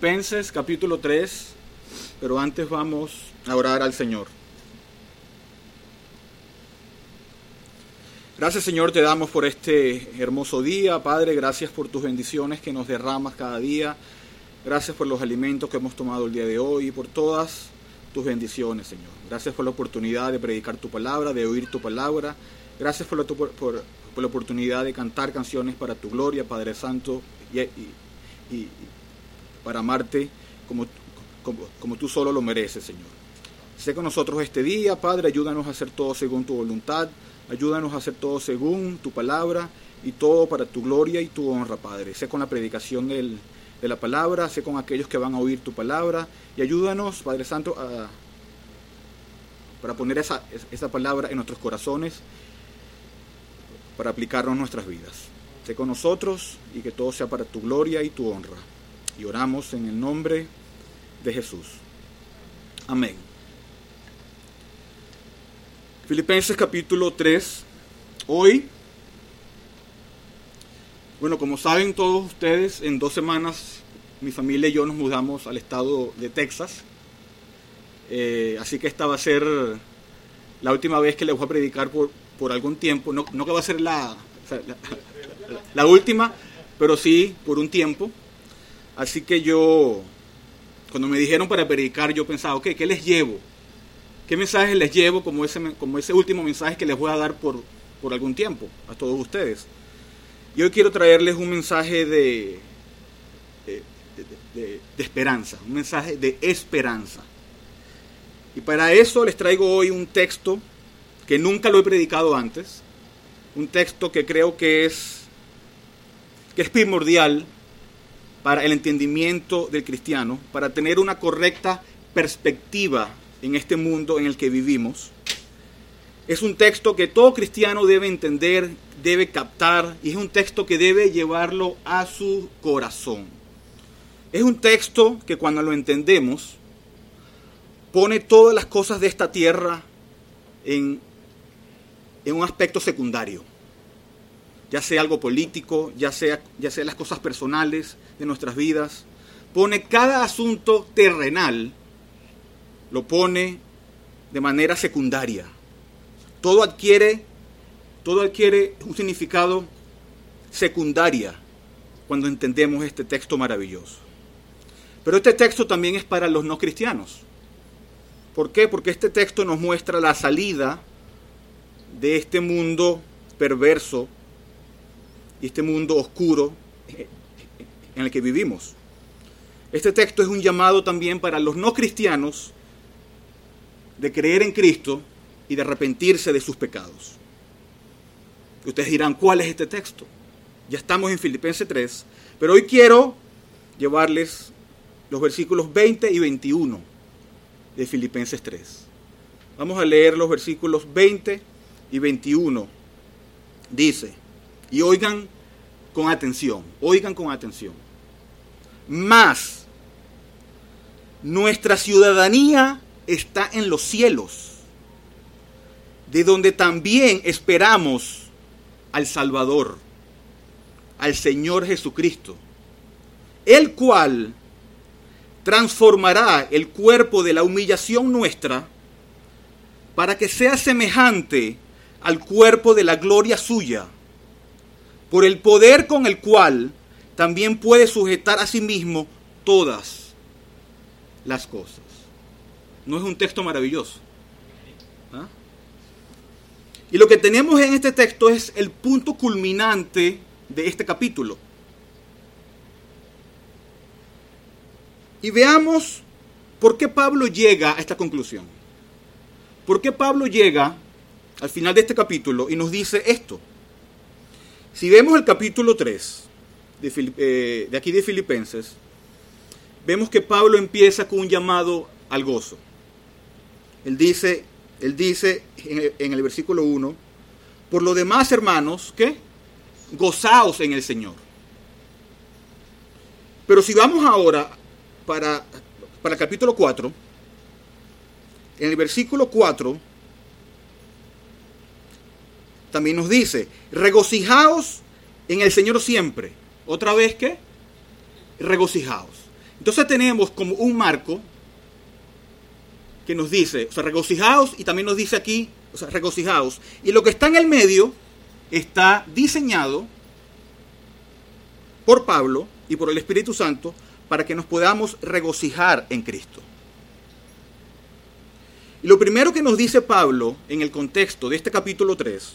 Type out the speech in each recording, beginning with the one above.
Filipenses capítulo 3, pero antes vamos a orar al Señor. Gracias Señor te damos por este hermoso día, Padre, gracias por tus bendiciones que nos derramas cada día, gracias por los alimentos que hemos tomado el día de hoy y por todas tus bendiciones Señor. Gracias por la oportunidad de predicar tu palabra, de oír tu palabra, gracias por la, por, por la oportunidad de cantar canciones para tu gloria, Padre Santo, y para amarte como, como, como, tú solo lo mereces, Señor. Sé con nosotros este día, Padre, ayúdanos a hacer todo según tu voluntad, ayúdanos a hacer todo según tu palabra y todo para tu gloria y tu honra, Padre. Sé con la predicación del, de la palabra, sé con aquellos que van a oír tu palabra y ayúdanos, Padre Santo, a, para poner esa, esa palabra en nuestros corazones, para aplicarnos nuestras vidas. Sé con nosotros y que todo sea para tu gloria y tu honra. Y oramos en el nombre de Jesús. Amén. Filipenses capítulo 3. Hoy, bueno, como saben todos ustedes, en dos semanas mi familia y yo nos mudamos al estado de Texas. Eh, así que esta va a ser la última vez que les voy a predicar por, por algún tiempo. No, no que va a ser la, la última, pero sí por un tiempo. Así que yo, cuando me dijeron para predicar, yo pensaba, ok, ¿qué les llevo? ¿Qué mensaje les llevo como ese, como ese último mensaje que les voy a dar por, por algún tiempo a todos ustedes? Y hoy quiero traerles un mensaje de, de, de, de esperanza, un mensaje de esperanza. Y para eso les traigo hoy un texto que nunca lo he predicado antes, un texto que creo que es, que es primordial para el entendimiento del cristiano, para tener una correcta perspectiva en este mundo en el que vivimos. Es un texto que todo cristiano debe entender, debe captar, y es un texto que debe llevarlo a su corazón. Es un texto que cuando lo entendemos, pone todas las cosas de esta tierra en, en un aspecto secundario ya sea algo político, ya sea, ya sea las cosas personales de nuestras vidas, pone cada asunto terrenal, lo pone de manera secundaria. Todo adquiere, todo adquiere un significado secundaria cuando entendemos este texto maravilloso. Pero este texto también es para los no cristianos. ¿Por qué? Porque este texto nos muestra la salida de este mundo perverso y este mundo oscuro en el que vivimos. Este texto es un llamado también para los no cristianos de creer en Cristo y de arrepentirse de sus pecados. Ustedes dirán, ¿cuál es este texto? Ya estamos en Filipenses 3, pero hoy quiero llevarles los versículos 20 y 21 de Filipenses 3. Vamos a leer los versículos 20 y 21. Dice, y oigan con atención, oigan con atención. Más, nuestra ciudadanía está en los cielos, de donde también esperamos al Salvador, al Señor Jesucristo, el cual transformará el cuerpo de la humillación nuestra para que sea semejante al cuerpo de la gloria suya por el poder con el cual también puede sujetar a sí mismo todas las cosas. ¿No es un texto maravilloso? ¿Ah? Y lo que tenemos en este texto es el punto culminante de este capítulo. Y veamos por qué Pablo llega a esta conclusión. ¿Por qué Pablo llega al final de este capítulo y nos dice esto? Si vemos el capítulo 3 de, eh, de, aquí de Filipenses, vemos que Pablo empieza con un llamado al gozo. Él dice, él dice en el, versículo 1, por lo demás, hermanos, ¿qué? Gozaos en el Señor. Pero si vamos ahora para, para el capítulo 4, en el versículo 4, también nos dice, regocijaos en el Señor siempre. Otra vez que, regocijaos. Entonces tenemos como un marco que nos dice, o sea, regocijaos y también nos dice aquí, o sea, regocijaos. Y lo que está en el medio está diseñado por Pablo y por el Espíritu Santo para que nos podamos regocijar en Cristo. Y lo primero que nos dice Pablo en el contexto de este capítulo 3,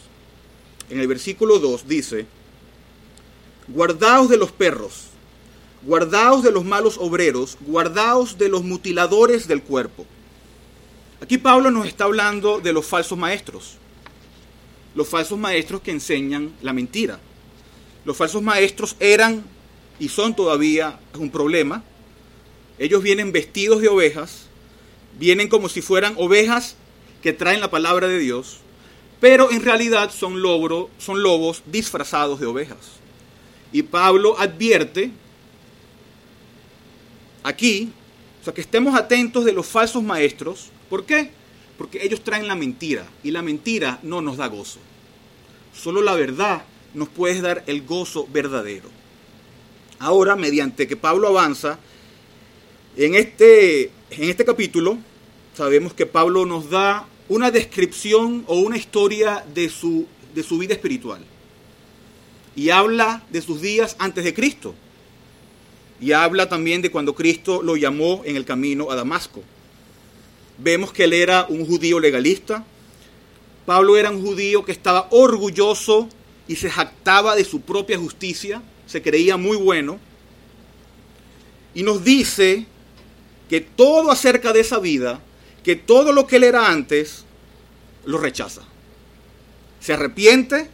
en el versículo 2, dice, guardaos de los perros, guardaos de los malos obreros, guardaos de los mutiladores del cuerpo. Aquí Pablo nos está hablando de los falsos maestros, los falsos maestros que enseñan la mentira. Los falsos maestros eran y son todavía un problema. Ellos vienen vestidos de ovejas, vienen como si fueran ovejas que traen la palabra de Dios, pero en realidad son, son lobos disfrazados de ovejas. Y Pablo advierte aquí, o sea, que estemos atentos de los falsos maestros. ¿Por qué? Porque ellos traen la mentira y la mentira no nos da gozo. Solo la verdad nos puede dar el gozo verdadero. Ahora, mediante que Pablo avanza, en este, en este capítulo sabemos que Pablo nos da una descripción o una historia de su, de su vida espiritual. Y habla de sus días antes de Cristo. Y habla también de cuando Cristo lo llamó en el camino a Damasco. Vemos que él era un judío legalista. Pablo era un judío que estaba orgulloso y se jactaba de su propia justicia se creía muy bueno, y nos dice que todo acerca de esa vida, que todo lo que él era antes, lo rechaza. Se arrepiente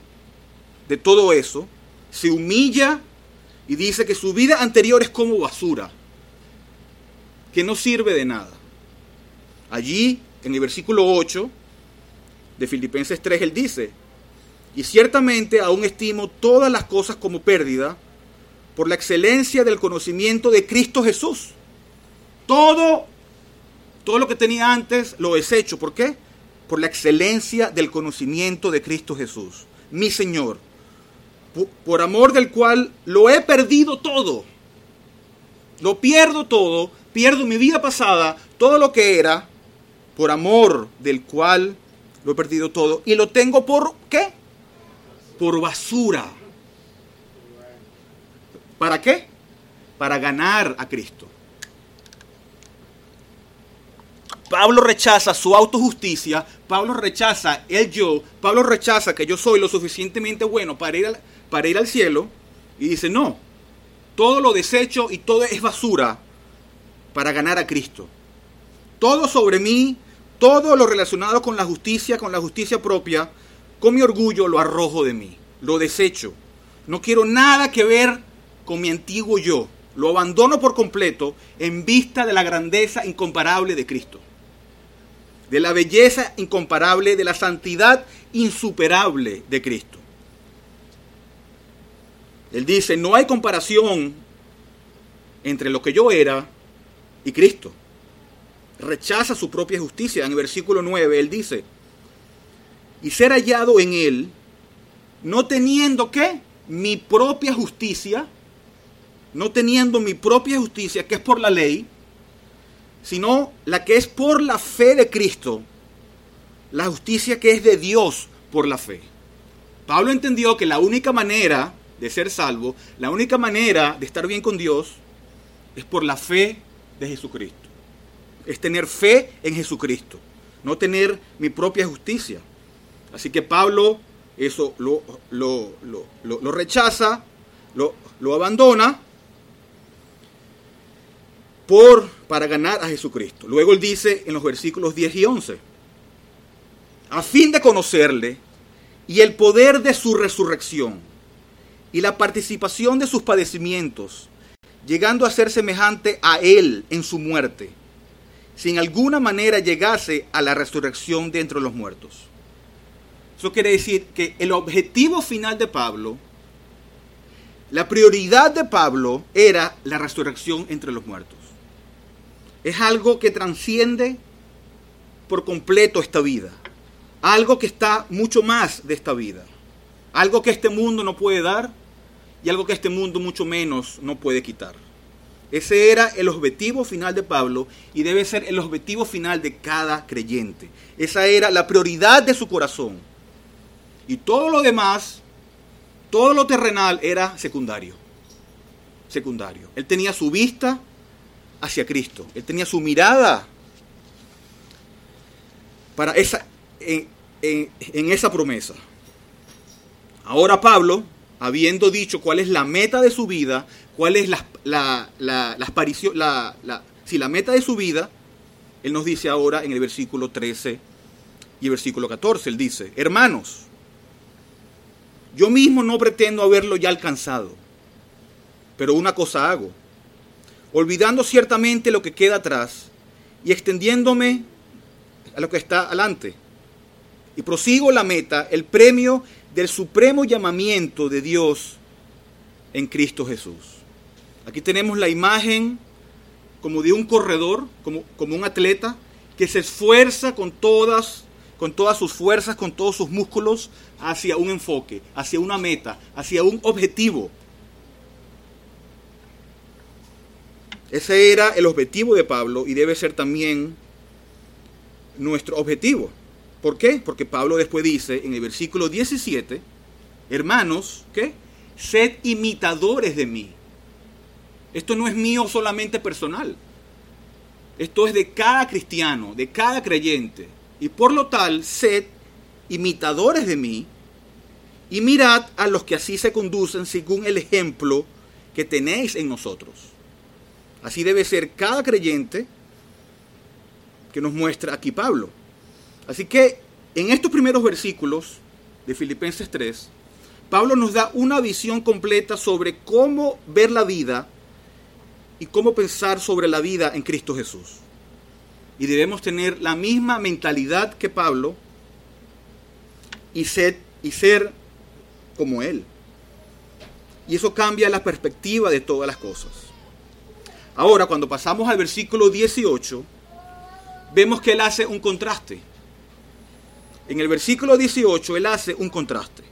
de todo eso, se humilla y dice que su vida anterior es como basura, que no sirve de nada. Allí, en el versículo 8 de Filipenses 3, él dice, y ciertamente aún estimo todas las cosas como pérdida por la excelencia del conocimiento de Cristo Jesús. Todo, todo lo que tenía antes lo hecho. ¿Por qué? Por la excelencia del conocimiento de Cristo Jesús, mi Señor, por amor del cual lo he perdido todo. Lo pierdo todo, pierdo mi vida pasada, todo lo que era, por amor del cual lo he perdido todo. Y lo tengo por qué? por basura. ¿Para qué? Para ganar a Cristo. Pablo rechaza su autojusticia, Pablo rechaza el yo, Pablo rechaza que yo soy lo suficientemente bueno para ir al, para ir al cielo y dice, no, todo lo desecho y todo es basura para ganar a Cristo. Todo sobre mí, todo lo relacionado con la justicia, con la justicia propia, con mi orgullo lo arrojo de mí, lo desecho. No quiero nada que ver con mi antiguo yo. Lo abandono por completo en vista de la grandeza incomparable de Cristo. De la belleza incomparable, de la santidad insuperable de Cristo. Él dice, no hay comparación entre lo que yo era y Cristo. Rechaza su propia justicia. En el versículo 9 él dice, y ser hallado en él, no teniendo qué? Mi propia justicia, no teniendo mi propia justicia, que es por la ley, sino la que es por la fe de Cristo, la justicia que es de Dios por la fe. Pablo entendió que la única manera de ser salvo, la única manera de estar bien con Dios, es por la fe de Jesucristo. Es tener fe en Jesucristo, no tener mi propia justicia. Así que Pablo eso lo, lo, rechaza, lo, lo abandona por, para ganar a Jesucristo. Luego él dice en los versículos 10 y 11, a fin de conocerle y el poder de su resurrección y la participación de sus padecimientos, llegando a ser semejante a él en su muerte, si en alguna manera llegase a la resurrección de entre los muertos. Eso quiere decir que el objetivo final de Pablo, la prioridad de Pablo era la resurrección entre los muertos. Es algo que transciende por completo esta vida. Algo que está mucho más de esta vida. Algo que este mundo no puede dar y algo que este mundo mucho menos no puede quitar. Ese era el objetivo final de Pablo y debe ser el objetivo final de cada creyente. Esa era la prioridad de su corazón. Y todo lo demás, todo lo terrenal era secundario. Secundario. Él tenía su vista hacia Cristo. Él tenía su mirada para esa, en, esa promesa. Ahora Pablo, habiendo dicho cuál es la meta de su vida, cuál es la, la, si la meta de su vida, él nos dice ahora en el versículo 13 y el versículo 14, él dice, hermanos, yo mismo no pretendo haberlo ya alcanzado, pero una cosa hago, olvidando ciertamente lo que queda atrás y extendiéndome a lo que está adelante. Y prosigo la meta, el premio del supremo llamamiento de Dios en Cristo Jesús. Aquí tenemos la imagen como de un corredor, como, un atleta, que se esfuerza con todas, con todas sus fuerzas, con todos sus músculos, hacia un enfoque, hacia una meta, hacia un objetivo. Ese era el objetivo de Pablo y debe ser también nuestro objetivo. ¿Por qué? Porque Pablo después dice en el versículo 17, hermanos, ¿qué? Sed imitadores de mí. Esto no es mío solamente personal. Esto es de cada cristiano, de cada creyente. Y por lo tal, sed imitadores de mí y mirad a los que así se conducen según el ejemplo que tenéis en nosotros. Así debe ser cada creyente que nos muestra aquí Pablo. Así que en estos primeros versículos de Filipenses 3, Pablo nos da una visión completa sobre cómo ver la vida y cómo pensar sobre la vida en Cristo Jesús. Y debemos tener la misma mentalidad que Pablo y ser, y ser como Él. Y eso cambia la perspectiva de todas las cosas. Ahora, cuando pasamos al versículo 18, vemos que él hace un contraste. En el versículo 18 él hace un contraste.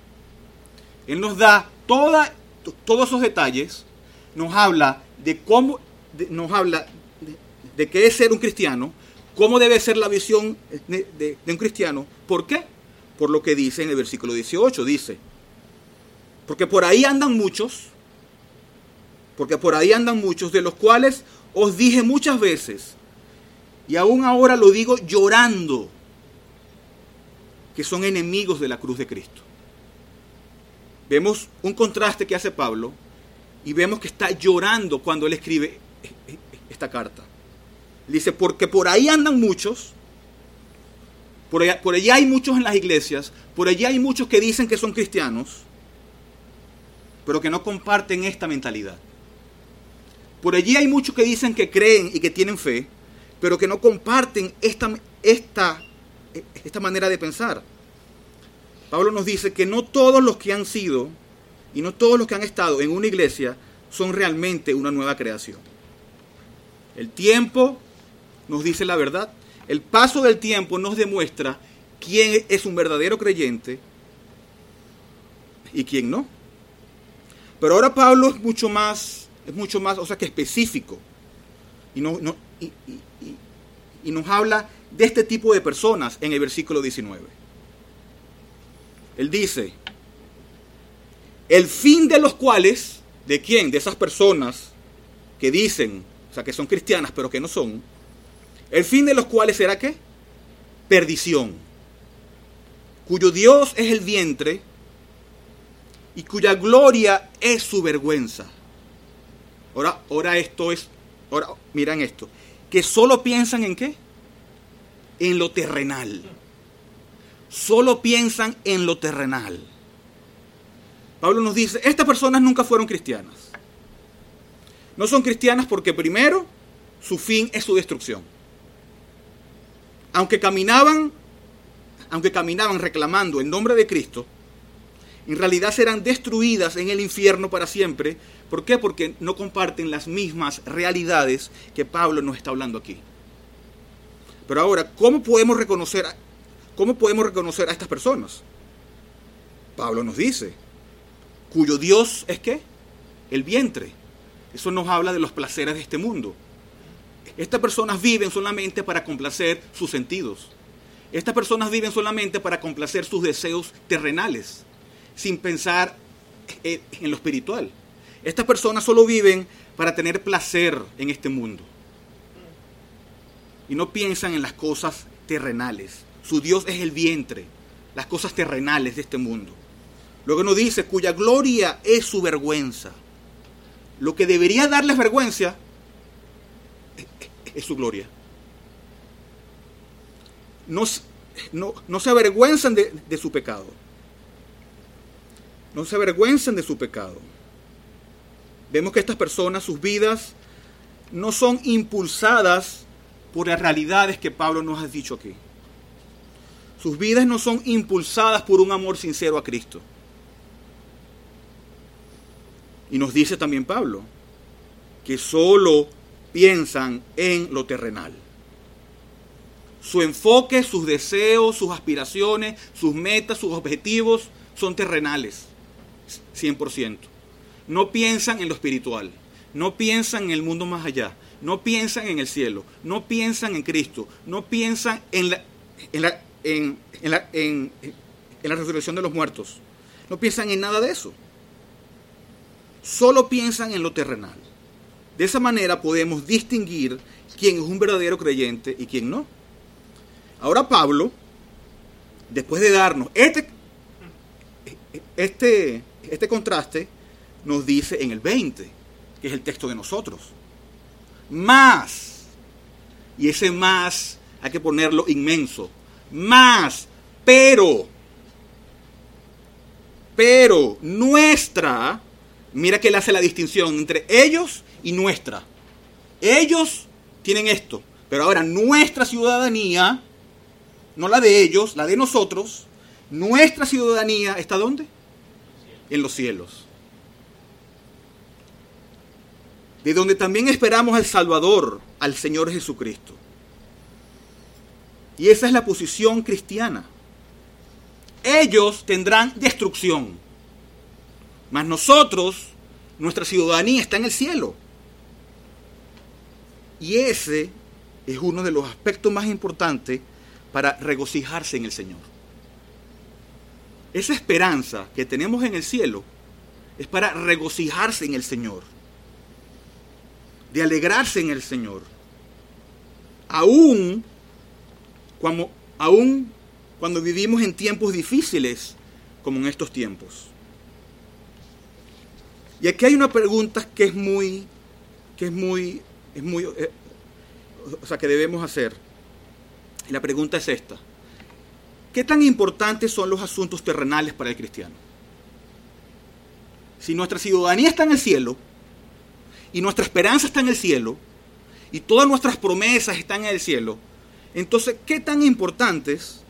Él nos da todos esos detalles, nos habla de cómo, nos habla de, qué es ser un cristiano, cómo debe ser la visión de, de un cristiano. ¿Por qué? Por lo que dice en el versículo 18, dice, porque por ahí andan muchos, porque por ahí andan muchos, de los cuales os dije muchas veces, y aún ahora lo digo llorando, que son enemigos de la cruz de Cristo. Vemos un contraste que hace Pablo y vemos que está llorando cuando él escribe esta carta. Dice, porque por ahí andan muchos, por allá, por allá hay muchos en las iglesias, por allá hay muchos que dicen que son cristianos, pero que no comparten esta mentalidad. Por allí hay muchos que dicen que creen y que tienen fe, pero que no comparten esta, esta, esta manera de pensar. Pablo nos dice que no todos los que han sido y no todos los que han estado en una iglesia son realmente una nueva creación. El tiempo nos dice la verdad. El paso del tiempo nos demuestra quién es un verdadero creyente y quién no. Pero ahora Pablo es mucho más, es mucho más, o sea, que específico. Y, no, y, y nos habla de este tipo de personas en el versículo 19. Él dice, el fin de los cuales, ¿de quién? De esas personas que dicen, o sea, que son cristianas pero que no son, el fin de los cuales será qué? Perdición, cuyo Dios es el vientre y cuya gloria es su vergüenza. Ahora, ahora esto es, ahora miran esto que solo piensan en qué? En lo terrenal. Solo piensan en lo terrenal. Pablo nos dice, estas personas nunca fueron cristianas. No son cristianas porque primero su fin es su destrucción. Aunque caminaban, aunque caminaban reclamando el nombre de Cristo, en realidad serán destruidas en el infierno para siempre ¿Por qué? Porque no comparten las mismas realidades que Pablo nos está hablando aquí. Pero ahora, ¿cómo podemos reconocer, cómo podemos reconocer a estas personas? Pablo nos dice, cuyo Dios es qué? El vientre. Eso nos habla de los placeres de este mundo. Estas personas viven solamente para complacer sus sentidos. Estas personas viven solamente para complacer sus deseos terrenales, sin pensar en lo espiritual. Estas personas solo viven para tener placer en este mundo. Y no piensan en las cosas terrenales. Su Dios es el vientre, las cosas terrenales de este mundo. Luego nos dice, cuya gloria es su vergüenza. Lo que debería darles vergüenza es su gloria. No, no, se avergüenzan de, de su pecado. No se avergüenzan de su pecado. Vemos que estas personas, sus vidas, no son impulsadas por las realidades que Pablo nos ha dicho aquí. Sus vidas no son impulsadas por un amor sincero a Cristo. Y nos dice también Pablo que solo piensan en lo terrenal. Su enfoque, sus deseos, sus aspiraciones, sus metas, sus objetivos son terrenales, 100%. No piensan en lo espiritual, no piensan en el mundo más allá, no piensan en el cielo, no piensan en Cristo, no piensan en la, en la, resurrección de los muertos, no piensan en nada de eso. Solo piensan en lo terrenal. De esa manera podemos distinguir quién es un verdadero creyente y quién no. Ahora Pablo, después de darnos este, este, este contraste, nos dice en el 20, que es el texto de nosotros. Más. Y ese más hay que ponerlo inmenso. Más. Pero. Pero nuestra, mira que él hace la distinción entre ellos y nuestra. Ellos tienen esto, pero ahora nuestra ciudadanía, no la de ellos, la de nosotros, nuestra ciudadanía está ¿dónde? En los cielos. De donde también esperamos al Salvador, al Señor Jesucristo. Y esa es la posición cristiana. Ellos tendrán destrucción, mas nosotros, nuestra ciudadanía está en el cielo. Y ese es uno de los aspectos más importantes para regocijarse en el Señor. Esa esperanza que tenemos en el cielo es para regocijarse en el Señor, de alegrarse en el Señor. Aún cuando, aún cuando vivimos en tiempos difíciles como en estos tiempos. Y aquí hay una pregunta que es muy, que es muy es muy, eh, o sea, que debemos hacer. Y la pregunta es esta. ¿Qué tan importantes son los asuntos terrenales para el cristiano? Si nuestra ciudadanía está en el cielo, y nuestra esperanza está en el cielo, y todas nuestras promesas están en el cielo, entonces, ¿qué tan importantes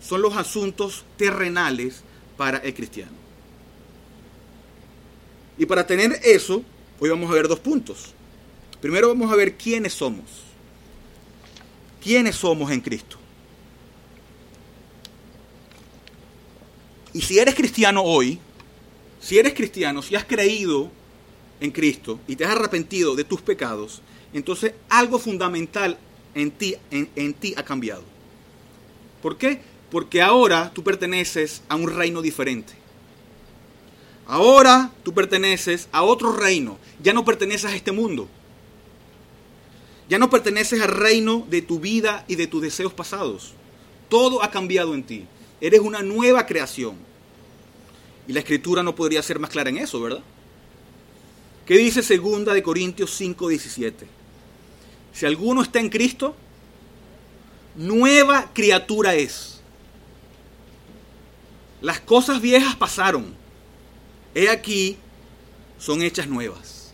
son los asuntos terrenales para el cristiano? Y para tener eso, hoy vamos a ver dos puntos. Primero vamos a ver quiénes somos. ¿Quiénes somos en Cristo? Y si eres cristiano hoy, si eres cristiano, si has creído en Cristo y te has arrepentido de tus pecados, entonces algo fundamental en ti, en, en ti ha cambiado. ¿Por qué? Porque ahora tú perteneces a un reino diferente. Ahora tú perteneces a otro reino. Ya no perteneces a este mundo. Ya no perteneces al reino de tu vida y de tus deseos pasados. Todo ha cambiado en ti. Eres una nueva creación. Y la escritura no podría ser más clara en eso, ¿verdad? ¿Qué dice segunda de Corintios 5:17? Si alguno está en Cristo, nueva criatura es. Las cosas viejas pasaron. He aquí, son hechas nuevas.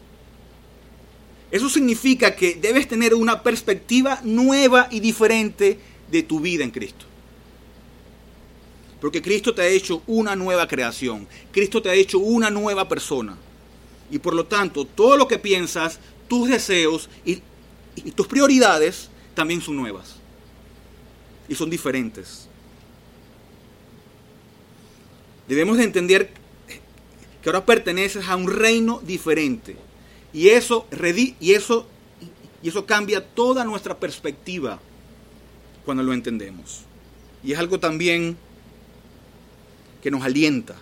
Eso significa que debes tener una perspectiva nueva y diferente de tu vida en Cristo. Porque Cristo te ha hecho una nueva creación. Cristo te ha hecho una nueva persona. Y por lo tanto, todo lo que piensas, tus deseos y, tus prioridades también son nuevas. Y son diferentes. Debemos de entender que ahora perteneces a un reino diferente Y eso, y eso, y eso cambia toda nuestra perspectiva cuando lo entendemos. Y es algo también que nos alienta.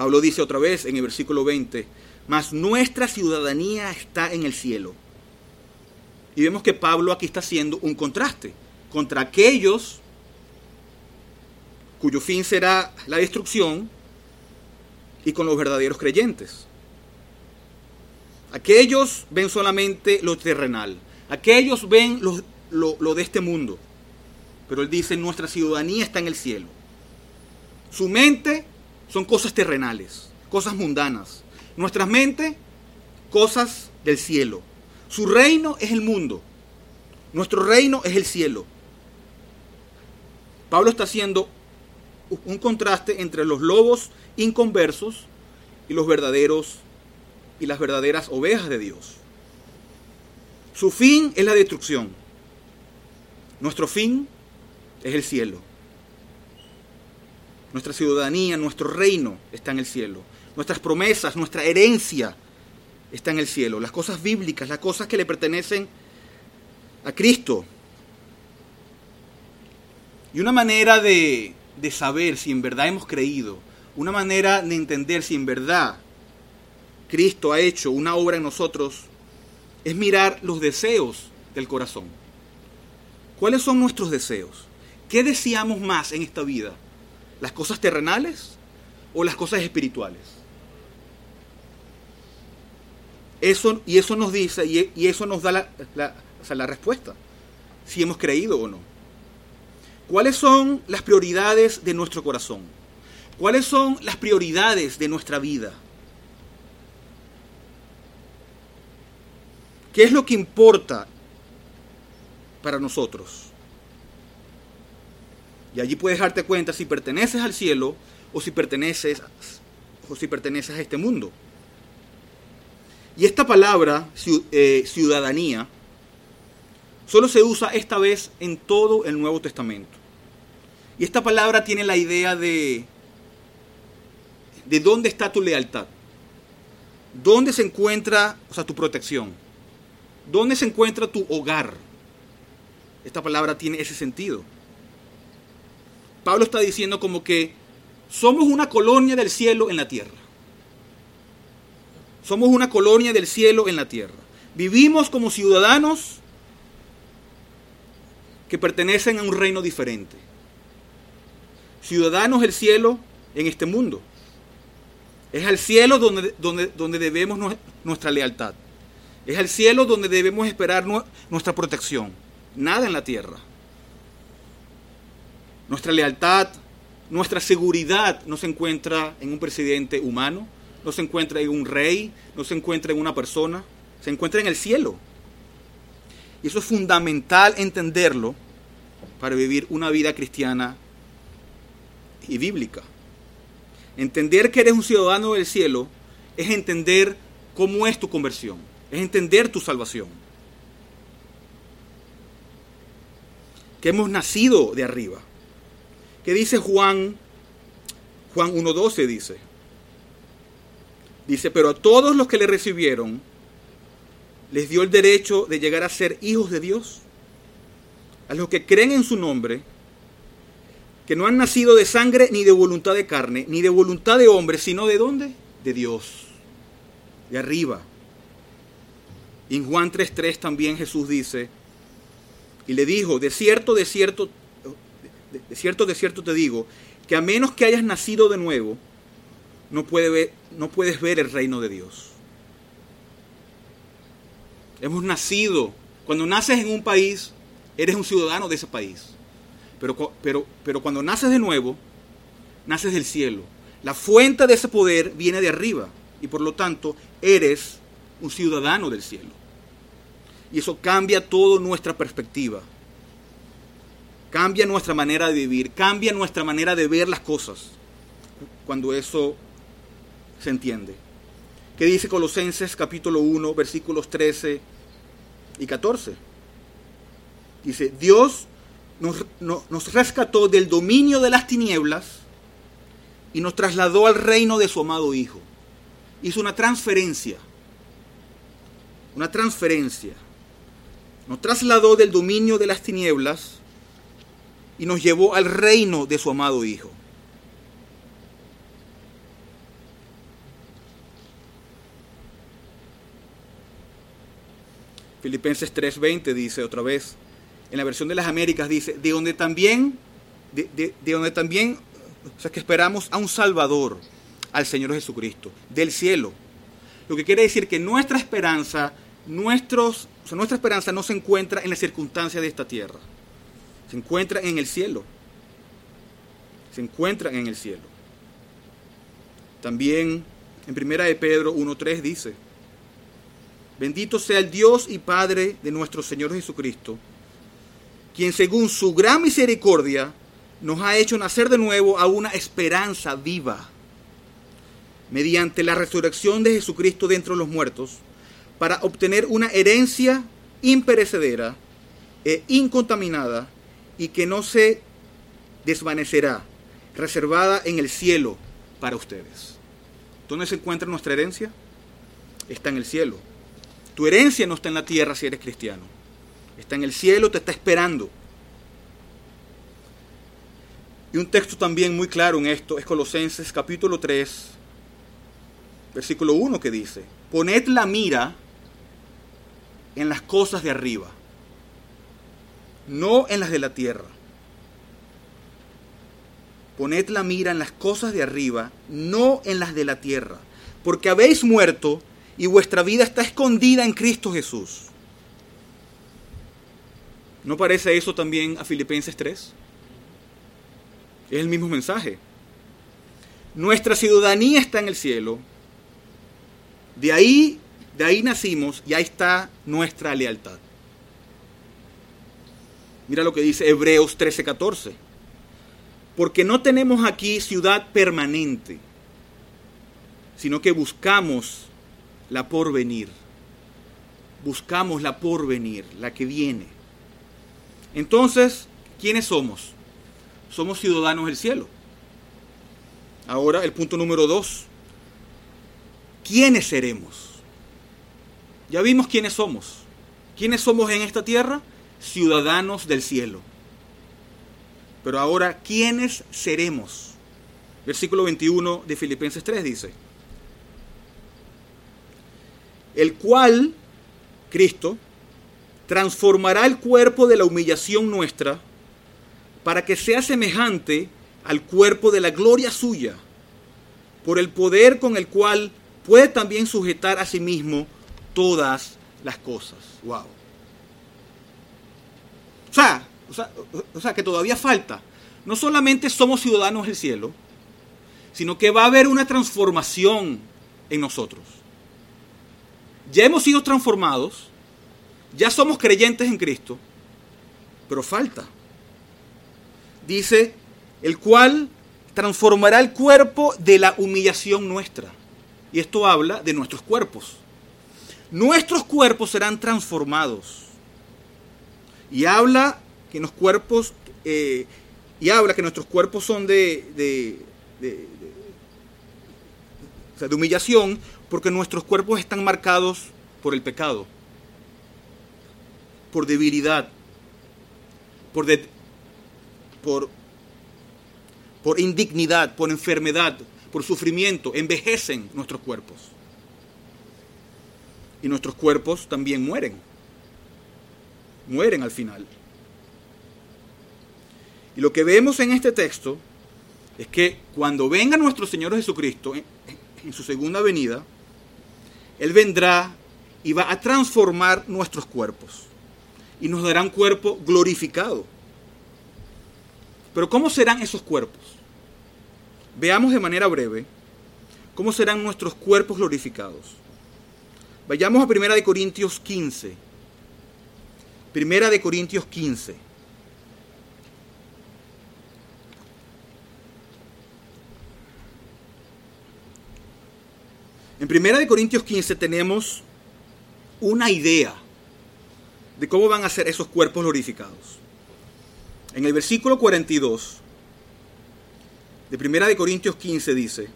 Pablo dice otra vez en el versículo 20, mas nuestra ciudadanía está en el cielo. Y vemos que Pablo aquí está haciendo un contraste contra aquellos cuyo fin será la destrucción y con los verdaderos creyentes. Aquellos ven solamente lo terrenal, aquellos ven lo, lo, de este mundo, pero él dice, nuestra ciudadanía está en el cielo. Su mente son cosas terrenales, cosas mundanas. Nuestras mentes, cosas del cielo. Su reino es el mundo. Nuestro reino es el cielo. Pablo está haciendo un contraste entre los lobos inconversos y los verdaderos y las verdaderas ovejas de Dios. Su fin es la destrucción. Nuestro fin es el cielo. Nuestra ciudadanía, nuestro reino está en el cielo. Nuestras promesas, nuestra herencia está en el cielo. Las cosas bíblicas, las cosas que le pertenecen a Cristo. Y una manera de, de saber si en verdad hemos creído, una manera de entender si en verdad Cristo ha hecho una obra en nosotros, es mirar los deseos del corazón. ¿Cuáles son nuestros deseos? ¿Qué deseamos más en esta vida? ¿Las cosas terrenales o las cosas espirituales? Eso, y eso nos dice, y, eso nos da la, la respuesta, si hemos creído o no. ¿Cuáles son las prioridades de nuestro corazón? ¿Cuáles son las prioridades de nuestra vida? ¿Qué es lo que importa para nosotros? Y allí puedes darte cuenta si perteneces al cielo o si perteneces, o si perteneces a este mundo. Y esta palabra, eh, ciudadanía, solo se usa esta vez en todo el Nuevo Testamento. Y esta palabra tiene la idea de, de dónde está tu lealtad, dónde se encuentra o sea, tu protección, dónde se encuentra tu hogar. Esta palabra tiene ese sentido. Pablo está diciendo como que somos una colonia del cielo en la tierra. Somos una colonia del cielo en la tierra. Vivimos como ciudadanos que pertenecen a un reino diferente. Ciudadanos del cielo en este mundo. Es al cielo donde, donde, donde debemos nuestra lealtad. Es al cielo donde debemos esperar nuestra protección. Nada en la tierra. Nuestra lealtad, nuestra seguridad no se encuentra en un presidente humano, no se encuentra en un rey, no se encuentra en una persona, se encuentra en el cielo. Y eso es fundamental entenderlo para vivir una vida cristiana y bíblica. Entender que eres un ciudadano del cielo es entender cómo es tu conversión, es entender tu salvación. Que hemos nacido de arriba. ¿Qué dice Juan? Juan 1.12 dice. Dice, pero a todos los que le recibieron, les dio el derecho de llegar a ser hijos de Dios. A los que creen en su nombre, que no han nacido de sangre ni de voluntad de carne, ni de voluntad de hombre, sino de dónde? De Dios, de arriba. Y en Juan 3.3 también Jesús dice, y le dijo, de cierto, de cierto, de cierto, de cierto te digo, que a menos que hayas nacido de nuevo, no, puede no puedes ver el reino de Dios. Hemos nacido, cuando naces en un país, eres un ciudadano de ese país. Pero, pero cuando naces de nuevo, naces del cielo. La fuente de ese poder viene de arriba y por lo tanto eres un ciudadano del cielo. Y eso cambia toda nuestra perspectiva cambia nuestra manera de vivir, cambia nuestra manera de ver las cosas cuando eso se entiende. ¿Qué dice Colosenses capítulo 1, versículos 13 y 14? Dice, Dios nos, nos rescató del dominio de las tinieblas y nos trasladó al reino de su amado Hijo. Hizo una transferencia una transferencia. Nos trasladó del dominio de las tinieblas y nos llevó al reino de su amado Hijo. Filipenses 3:20 dice otra vez, en la versión de las Américas dice, de donde también, de, donde también, o sea que esperamos a un Salvador, al Señor Jesucristo, del cielo. Lo que quiere decir que nuestra esperanza, nuestros, nuestra esperanza no se encuentra en las circunstancias de esta tierra, se encuentra en el cielo. Se encuentra en el cielo. También en primera de Pedro 1.3 dice, Bendito sea el Dios y Padre de nuestro Señor Jesucristo, quien según su gran misericordia nos ha hecho nacer de nuevo a una esperanza viva, mediante la resurrección de Jesucristo de entre los muertos, para obtener una herencia imperecedera e incontaminada y que no se desvanecerá, reservada en el cielo para ustedes. ¿Dónde se encuentra nuestra herencia? Está en el cielo. Tu herencia no está en la tierra si eres cristiano. Está en el cielo, te está esperando. Y un texto también muy claro en esto es Colosenses capítulo 3, versículo 1 que dice, poned la mira en las cosas de arriba, no en las de la tierra. Poned la mira en las cosas de arriba, no en las de la tierra, porque habéis muerto y vuestra vida está escondida en Cristo Jesús. ¿No parece eso también a Filipenses 3? Es el mismo mensaje. Nuestra ciudadanía está en el cielo. De ahí, de ahí nacimos y ahí está nuestra lealtad. Mira lo que dice Hebreos 13:14. Porque no tenemos aquí ciudad permanente, sino que buscamos la porvenir. Buscamos la porvenir, la que viene. Entonces, ¿quiénes somos? Somos ciudadanos del cielo. Ahora el punto número dos. ¿Quiénes seremos? Ya vimos quiénes somos. ¿Quiénes somos en esta tierra? Ciudadanos del cielo. Pero ahora, ¿quiénes seremos? Versículo 21 de Filipenses 3 dice, el cual, Cristo, transformará el cuerpo de la humillación nuestra para que sea semejante al cuerpo de la gloria suya, por el poder con el cual puede también sujetar a sí mismo todas las cosas. Wow. O sea, o sea, o sea, que todavía falta. No solamente somos ciudadanos del cielo, sino que va a haber una transformación en nosotros ya hemos sido transformados, ya somos creyentes en Cristo, pero falta. Dice, el cual transformará el cuerpo de la humillación nuestra. Y esto habla de nuestros cuerpos. Nuestros cuerpos serán transformados. Y habla que cuerpos, eh, y habla que nuestros cuerpos son de, de, de, de humillación, porque nuestros cuerpos están marcados por el pecado, por debilidad, por, por, por indignidad, por enfermedad, por sufrimiento. Envejecen nuestros cuerpos. Y nuestros cuerpos también mueren. Mueren al final. Y lo que vemos en este texto es que cuando venga nuestro Señor Jesucristo en su segunda venida, él vendrá y va a transformar nuestros cuerpos y nos dará un cuerpo glorificado. Pero ¿cómo serán esos cuerpos? Veamos de manera breve cómo serán nuestros cuerpos glorificados. Vayamos a Primera de Corintios 15. Primera de Corintios 15. En 1 Corintios 15 tenemos una idea de cómo van a ser esos cuerpos glorificados. En el versículo 42 de 1 Corintios 15 dice,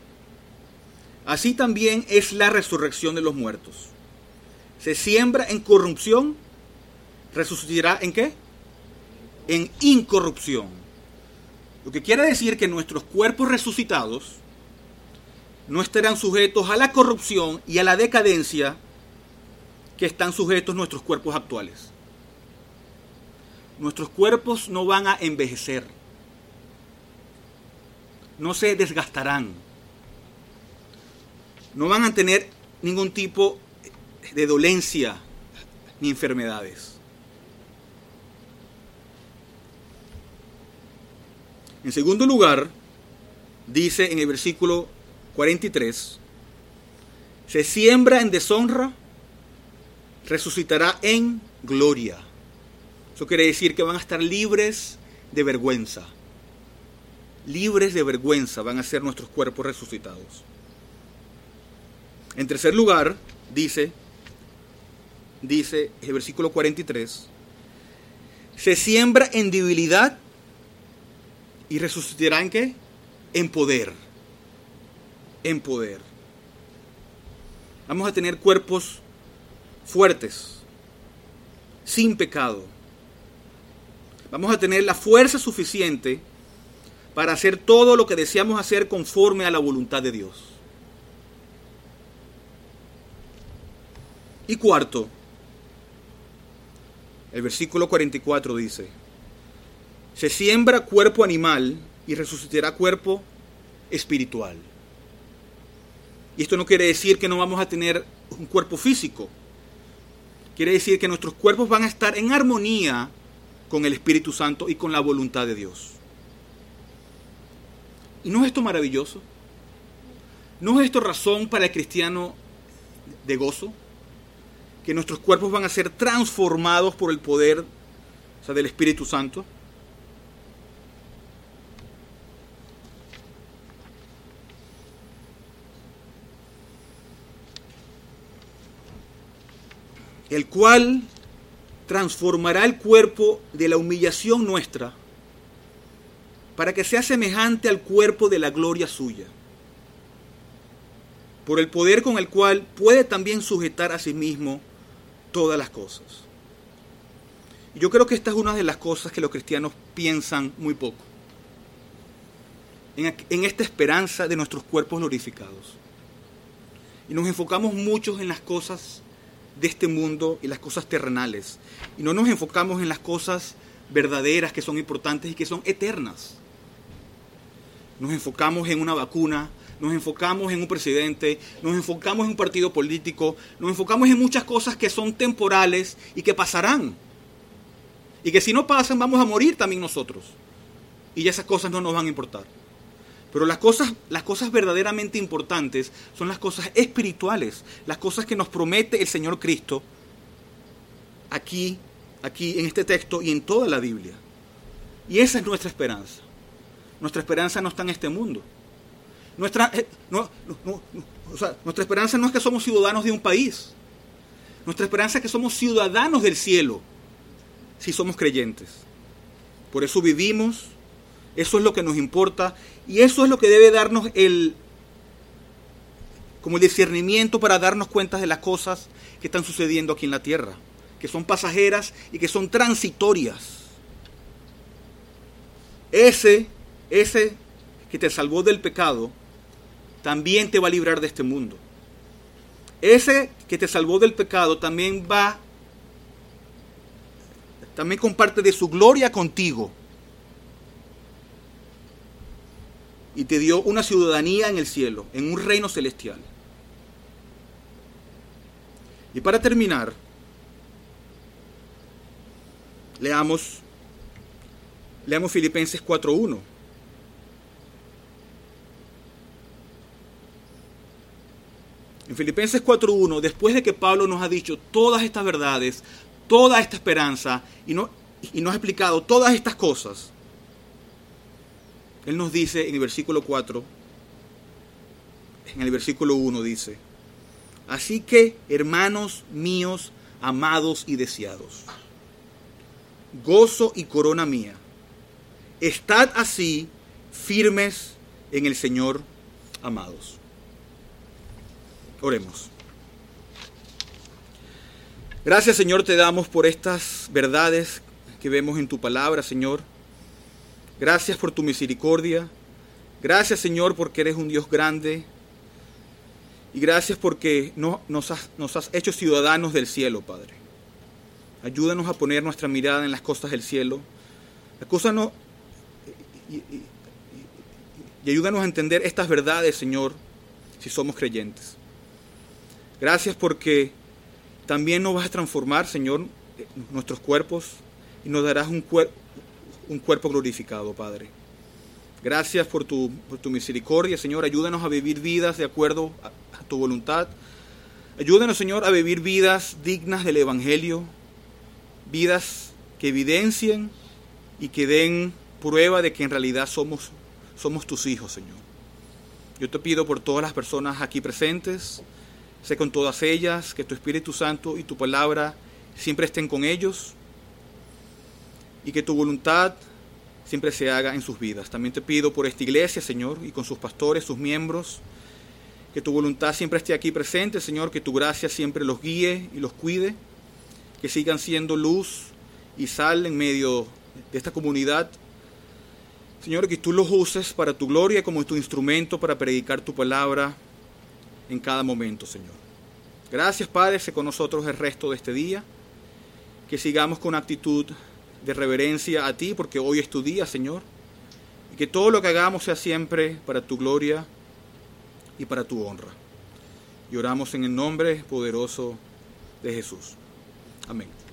Así también es la resurrección de los muertos. se siembra en corrupción, resucitará en qué? En incorrupción. Lo que quiere decir que nuestros cuerpos resucitados no estarán sujetos a la corrupción y a la decadencia que están sujetos nuestros cuerpos actuales. Nuestros cuerpos no van a envejecer, no se desgastarán, no van a tener ningún tipo de dolencia ni enfermedades. En segundo lugar, dice en el versículo 43, se siembra en deshonra, resucitará en gloria. Eso quiere decir que van a estar libres de vergüenza. Libres de vergüenza van a ser nuestros cuerpos resucitados. En tercer lugar, dice, dice el versículo 43, se siembra en debilidad y resucitará en qué? En poder. En poder. Vamos a tener cuerpos fuertes, sin pecado. Vamos a tener la fuerza suficiente para hacer todo lo que deseamos hacer conforme a la voluntad de Dios. Y cuarto, el versículo 44 dice, se siembra cuerpo animal y resucitará cuerpo espiritual. Y esto no quiere decir que no vamos a tener un cuerpo físico. Quiere decir que nuestros cuerpos van a estar en armonía con el Espíritu Santo y con la voluntad de Dios. ¿Y no es esto maravilloso? ¿No es esto razón para el cristiano de gozo? Que nuestros cuerpos van a ser transformados por el poder del Espíritu Santo. El cual transformará el cuerpo de la humillación nuestra para que sea semejante al cuerpo de la gloria suya, por el poder con el cual puede también sujetar a sí mismo todas las cosas. Yo creo que esta es una de las cosas que los cristianos piensan muy poco, en, en esta esperanza de nuestros cuerpos glorificados. Y nos enfocamos mucho en las cosas de este mundo y las cosas terrenales. Y no nos enfocamos en las cosas verdaderas que son importantes y que son eternas. Nos enfocamos en una vacuna, nos enfocamos en un presidente, nos enfocamos en un partido político, nos enfocamos en muchas cosas que son temporales y que pasarán. Y que si no pasan vamos a morir también nosotros. Y esas cosas no nos van a importar. Pero las cosas, las cosas verdaderamente importantes son las cosas espirituales, las cosas que nos promete el Señor Cristo aquí, aquí en este texto y en toda la Biblia. Y esa es nuestra esperanza. Nuestra esperanza no está en este mundo. Nuestra, eh, nuestra esperanza no es que somos ciudadanos de un país. Nuestra esperanza es que somos ciudadanos del cielo si somos creyentes. Por eso vivimos, eso es lo que nos importa y eso es lo que debe darnos el como el discernimiento para darnos cuenta de las cosas que están sucediendo aquí en la tierra, que son pasajeras y que son transitorias. Ese, ese que te salvó del pecado, también te va a librar de este mundo. Ese que te salvó del pecado también va, también comparte de su gloria contigo y te dio una ciudadanía en el cielo, en un reino celestial. Y para terminar, leamos, leamos Filipenses 4.1. En Filipenses 4.1, después de que Pablo nos ha dicho todas estas verdades, toda esta esperanza, y, no, y nos ha explicado todas estas cosas, él nos dice en el versículo 4, en el versículo 1 dice, así que hermanos míos, amados y deseados, gozo y corona mía, estad así firmes en el Señor, amados. Oremos. Gracias Señor te damos por estas verdades que vemos en tu palabra, Señor. Gracias por tu misericordia. Gracias Señor porque eres un Dios grande. Y gracias porque no, nos, has, hecho ciudadanos del cielo, Padre. Ayúdanos a poner nuestra mirada en las costas del cielo. Acúsanos y, ayúdanos a entender estas verdades, Señor, si somos creyentes. Gracias porque también nos vas a transformar, Señor, nuestros cuerpos y nos darás un, cuer un cuerpo glorificado, Padre. Gracias por tu, por tu, misericordia, Señor. Ayúdanos a vivir vidas de acuerdo a, tu voluntad. Ayúdanos, Señor, a vivir vidas dignas del Evangelio, vidas que evidencien y que den prueba de que en realidad somos, somos tus hijos, Señor. Yo te pido por todas las personas aquí presentes, sé con todas ellas, que tu Espíritu Santo y tu palabra siempre estén con ellos y que tu voluntad siempre se haga en sus vidas. También te pido por esta iglesia, Señor, y con sus pastores, sus miembros, que tu voluntad siempre esté aquí presente, Señor, que tu gracia siempre los guíe y los cuide, que sigan siendo luz y sal en medio de esta comunidad. Señor, que tú los uses para tu gloria como tu instrumento para predicar tu palabra en cada momento, Señor. Gracias, Padre, sé con nosotros el resto de este día, que sigamos con actitud de reverencia a ti, porque hoy es tu día, Señor, y que todo lo que hagamos sea siempre para tu gloria y para tu honra. Y oramos en el nombre poderoso de Jesús. Amén.